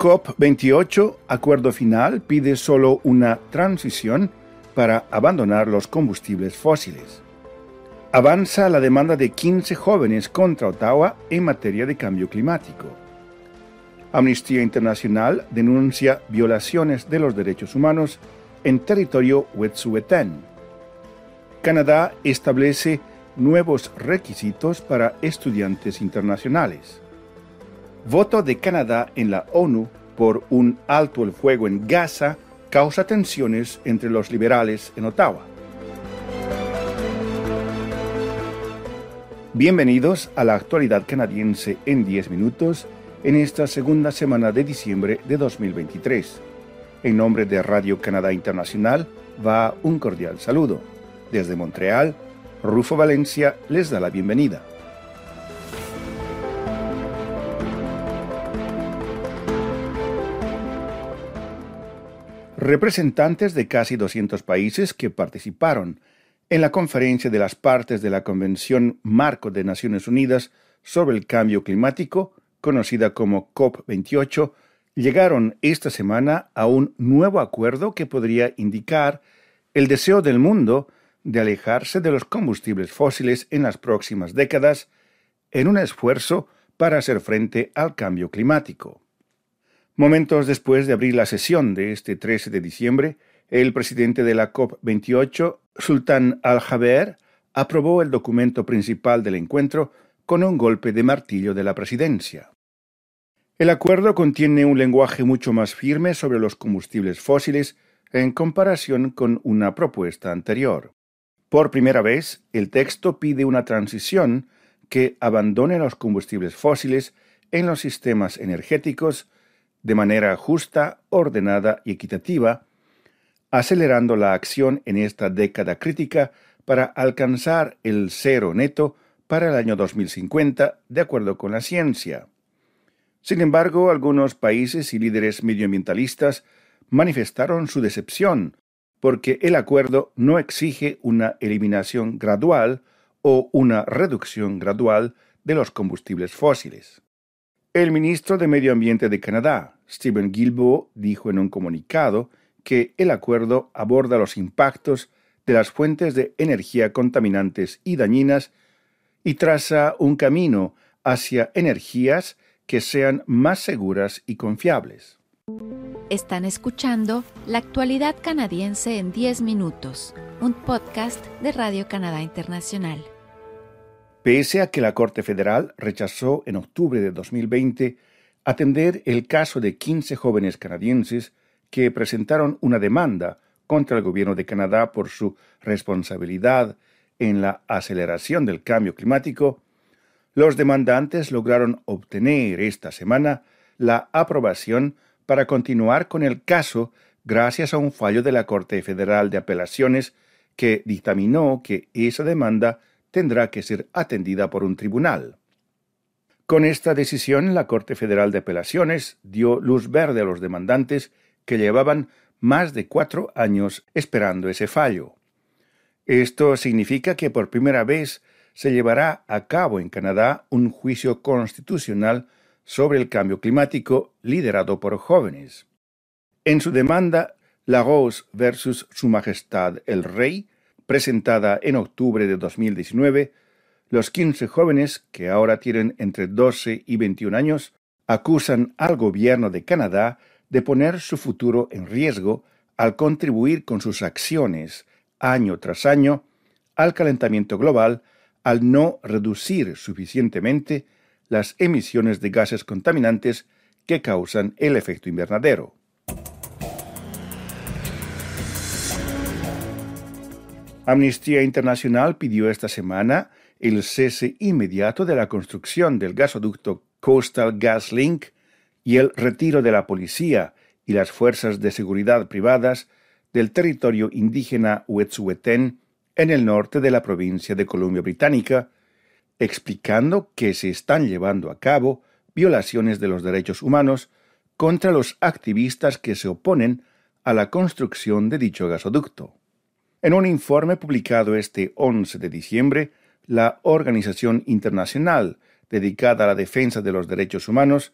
COP28, acuerdo final, pide solo una transición para abandonar los combustibles fósiles. Avanza la demanda de 15 jóvenes contra Ottawa en materia de cambio climático. Amnistía Internacional denuncia violaciones de los derechos humanos en territorio Wet'suwet'en. Canadá establece nuevos requisitos para estudiantes internacionales. Voto de Canadá en la ONU por un alto el fuego en Gaza causa tensiones entre los liberales en Ottawa. Bienvenidos a la actualidad canadiense en 10 minutos en esta segunda semana de diciembre de 2023. En nombre de Radio Canadá Internacional va un cordial saludo. Desde Montreal, Rufo Valencia les da la bienvenida. Representantes de casi 200 países que participaron en la conferencia de las partes de la Convención Marco de Naciones Unidas sobre el Cambio Climático, conocida como COP28, llegaron esta semana a un nuevo acuerdo que podría indicar el deseo del mundo de alejarse de los combustibles fósiles en las próximas décadas en un esfuerzo para hacer frente al cambio climático. Momentos después de abrir la sesión de este 13 de diciembre, el presidente de la COP28, Sultan Al-Jaber, aprobó el documento principal del encuentro con un golpe de martillo de la presidencia. El acuerdo contiene un lenguaje mucho más firme sobre los combustibles fósiles en comparación con una propuesta anterior. Por primera vez, el texto pide una transición que abandone los combustibles fósiles en los sistemas energéticos de manera justa, ordenada y equitativa, acelerando la acción en esta década crítica para alcanzar el cero neto para el año 2050, de acuerdo con la ciencia. Sin embargo, algunos países y líderes medioambientalistas manifestaron su decepción porque el acuerdo no exige una eliminación gradual o una reducción gradual de los combustibles fósiles. El ministro de Medio Ambiente de Canadá, Stephen Guilbeault, dijo en un comunicado que el acuerdo aborda los impactos de las fuentes de energía contaminantes y dañinas y traza un camino hacia energías que sean más seguras y confiables. Están escuchando La actualidad canadiense en 10 minutos, un podcast de Radio Canadá Internacional. Pese a que la Corte Federal rechazó en octubre de 2020 atender el caso de 15 jóvenes canadienses que presentaron una demanda contra el gobierno de Canadá por su responsabilidad en la aceleración del cambio climático, los demandantes lograron obtener esta semana la aprobación para continuar con el caso gracias a un fallo de la Corte Federal de Apelaciones que dictaminó que esa demanda tendrá que ser atendida por un tribunal. Con esta decisión, la Corte Federal de Apelaciones dio luz verde a los demandantes que llevaban más de cuatro años esperando ese fallo. Esto significa que por primera vez se llevará a cabo en Canadá un juicio constitucional sobre el cambio climático liderado por jóvenes. En su demanda, La Rose versus Su Majestad el Rey, presentada en octubre de 2019, los 15 jóvenes, que ahora tienen entre 12 y 21 años, acusan al gobierno de Canadá de poner su futuro en riesgo al contribuir con sus acciones, año tras año, al calentamiento global al no reducir suficientemente las emisiones de gases contaminantes que causan el efecto invernadero. Amnistía Internacional pidió esta semana el cese inmediato de la construcción del gasoducto Coastal Gas Link y el retiro de la policía y las fuerzas de seguridad privadas del territorio indígena Wet'suwet'en en el norte de la provincia de Columbia Británica, explicando que se están llevando a cabo violaciones de los derechos humanos contra los activistas que se oponen a la construcción de dicho gasoducto. En un informe publicado este 11 de diciembre, la Organización Internacional dedicada a la defensa de los derechos humanos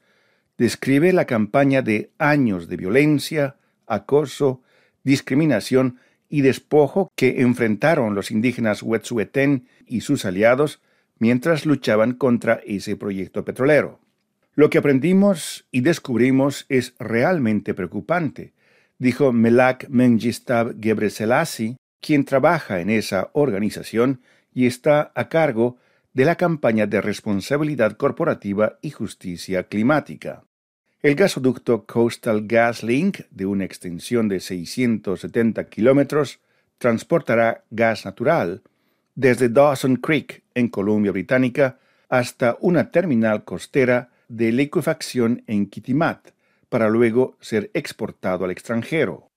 describe la campaña de años de violencia, acoso, discriminación y despojo que enfrentaron los indígenas Wet'suwet'en y sus aliados mientras luchaban contra ese proyecto petrolero. Lo que aprendimos y descubrimos es realmente preocupante, dijo Melak Mengistab Gebreselassie, quien trabaja en esa organización y está a cargo de la campaña de responsabilidad corporativa y justicia climática. El gasoducto Coastal Gas Link, de una extensión de 670 kilómetros, transportará gas natural desde Dawson Creek, en Columbia Británica, hasta una terminal costera de liquefacción en Kitimat, para luego ser exportado al extranjero.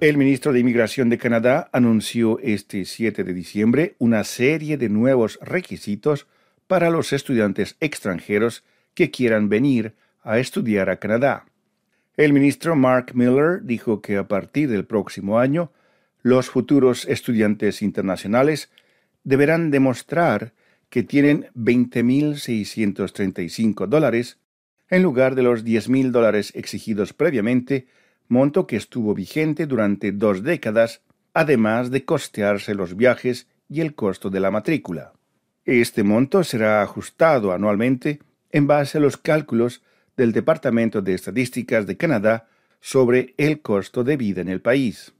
El ministro de Inmigración de Canadá anunció este 7 de diciembre una serie de nuevos requisitos para los estudiantes extranjeros que quieran venir a estudiar a Canadá. El ministro Mark Miller dijo que a partir del próximo año, los futuros estudiantes internacionales deberán demostrar que tienen 20.635 dólares en lugar de los 10.000 dólares exigidos previamente monto que estuvo vigente durante dos décadas, además de costearse los viajes y el costo de la matrícula. Este monto será ajustado anualmente en base a los cálculos del Departamento de Estadísticas de Canadá sobre el costo de vida en el país.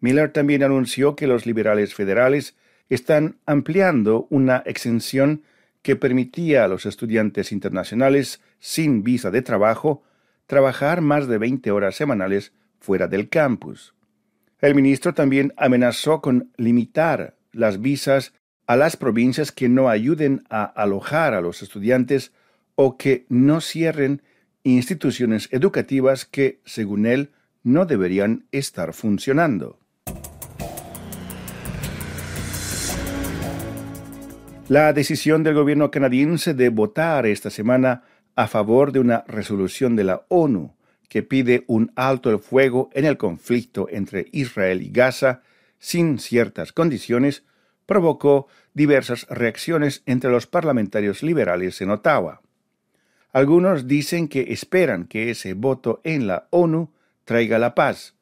Miller también anunció que los liberales federales están ampliando una exención que permitía a los estudiantes internacionales sin visa de trabajo trabajar más de 20 horas semanales fuera del campus. El ministro también amenazó con limitar las visas a las provincias que no ayuden a alojar a los estudiantes o que no cierren instituciones educativas que, según él, no deberían estar funcionando. La decisión del gobierno canadiense de votar esta semana a favor de una resolución de la ONU que pide un alto el fuego en el conflicto entre Israel y Gaza sin ciertas condiciones, provocó diversas reacciones entre los parlamentarios liberales en Ottawa. Algunos dicen que esperan que ese voto en la ONU traiga la paz.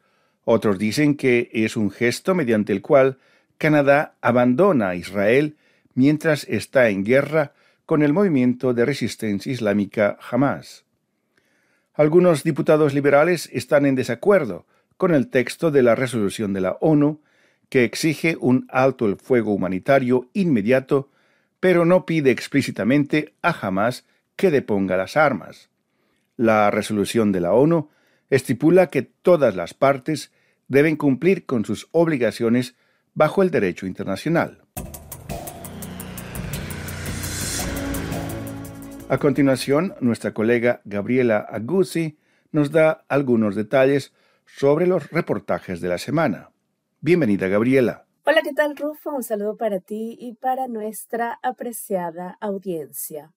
Otros dicen que es un gesto mediante el cual Canadá abandona a Israel mientras está en guerra con el movimiento de resistencia islámica Hamas. Algunos diputados liberales están en desacuerdo con el texto de la resolución de la ONU que exige un alto el fuego humanitario inmediato, pero no pide explícitamente a Hamas que deponga las armas. La resolución de la ONU estipula que todas las partes deben cumplir con sus obligaciones bajo el derecho internacional. A continuación, nuestra colega Gabriela Aguzzi nos da algunos detalles sobre los reportajes de la semana. Bienvenida, Gabriela. Hola, ¿qué tal, Rufo? Un saludo para ti y para nuestra apreciada audiencia.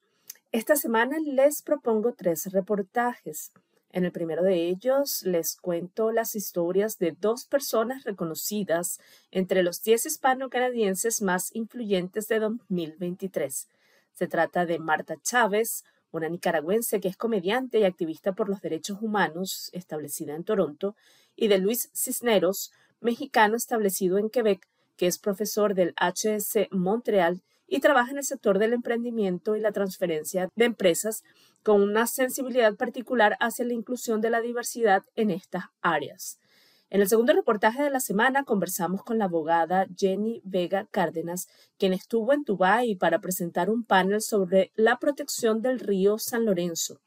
Esta semana les propongo tres reportajes. En el primero de ellos les cuento las historias de dos personas reconocidas entre los 10 hispano-canadienses más influyentes de 2023. Se trata de Marta Chávez, una nicaragüense que es comediante y activista por los derechos humanos, establecida en Toronto, y de Luis Cisneros, mexicano establecido en Quebec, que es profesor del HSC Montreal y trabaja en el sector del emprendimiento y la transferencia de empresas con una sensibilidad particular hacia la inclusión de la diversidad en estas áreas. En el segundo reportaje de la semana conversamos con la abogada Jenny Vega Cárdenas, quien estuvo en Dubái para presentar un panel sobre la protección del río San Lorenzo.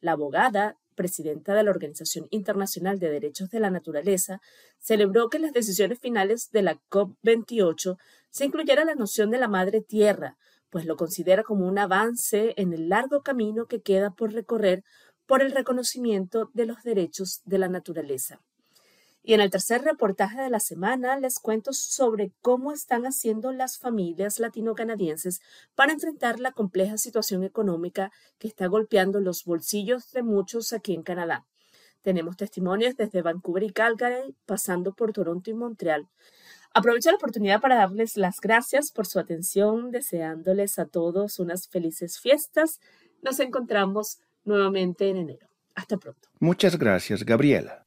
La abogada, presidenta de la Organización Internacional de Derechos de la Naturaleza, celebró que en las decisiones finales de la COP28 se incluyera la noción de la madre tierra, pues lo considera como un avance en el largo camino que queda por recorrer por el reconocimiento de los derechos de la naturaleza. Y en el tercer reportaje de la semana les cuento sobre cómo están haciendo las familias latino-canadienses para enfrentar la compleja situación económica que está golpeando los bolsillos de muchos aquí en Canadá. Tenemos testimonios desde Vancouver y Calgary, pasando por Toronto y Montreal. Aprovecho la oportunidad para darles las gracias por su atención, deseándoles a todos unas felices fiestas. Nos encontramos nuevamente en enero. Hasta pronto. Muchas gracias, Gabriela.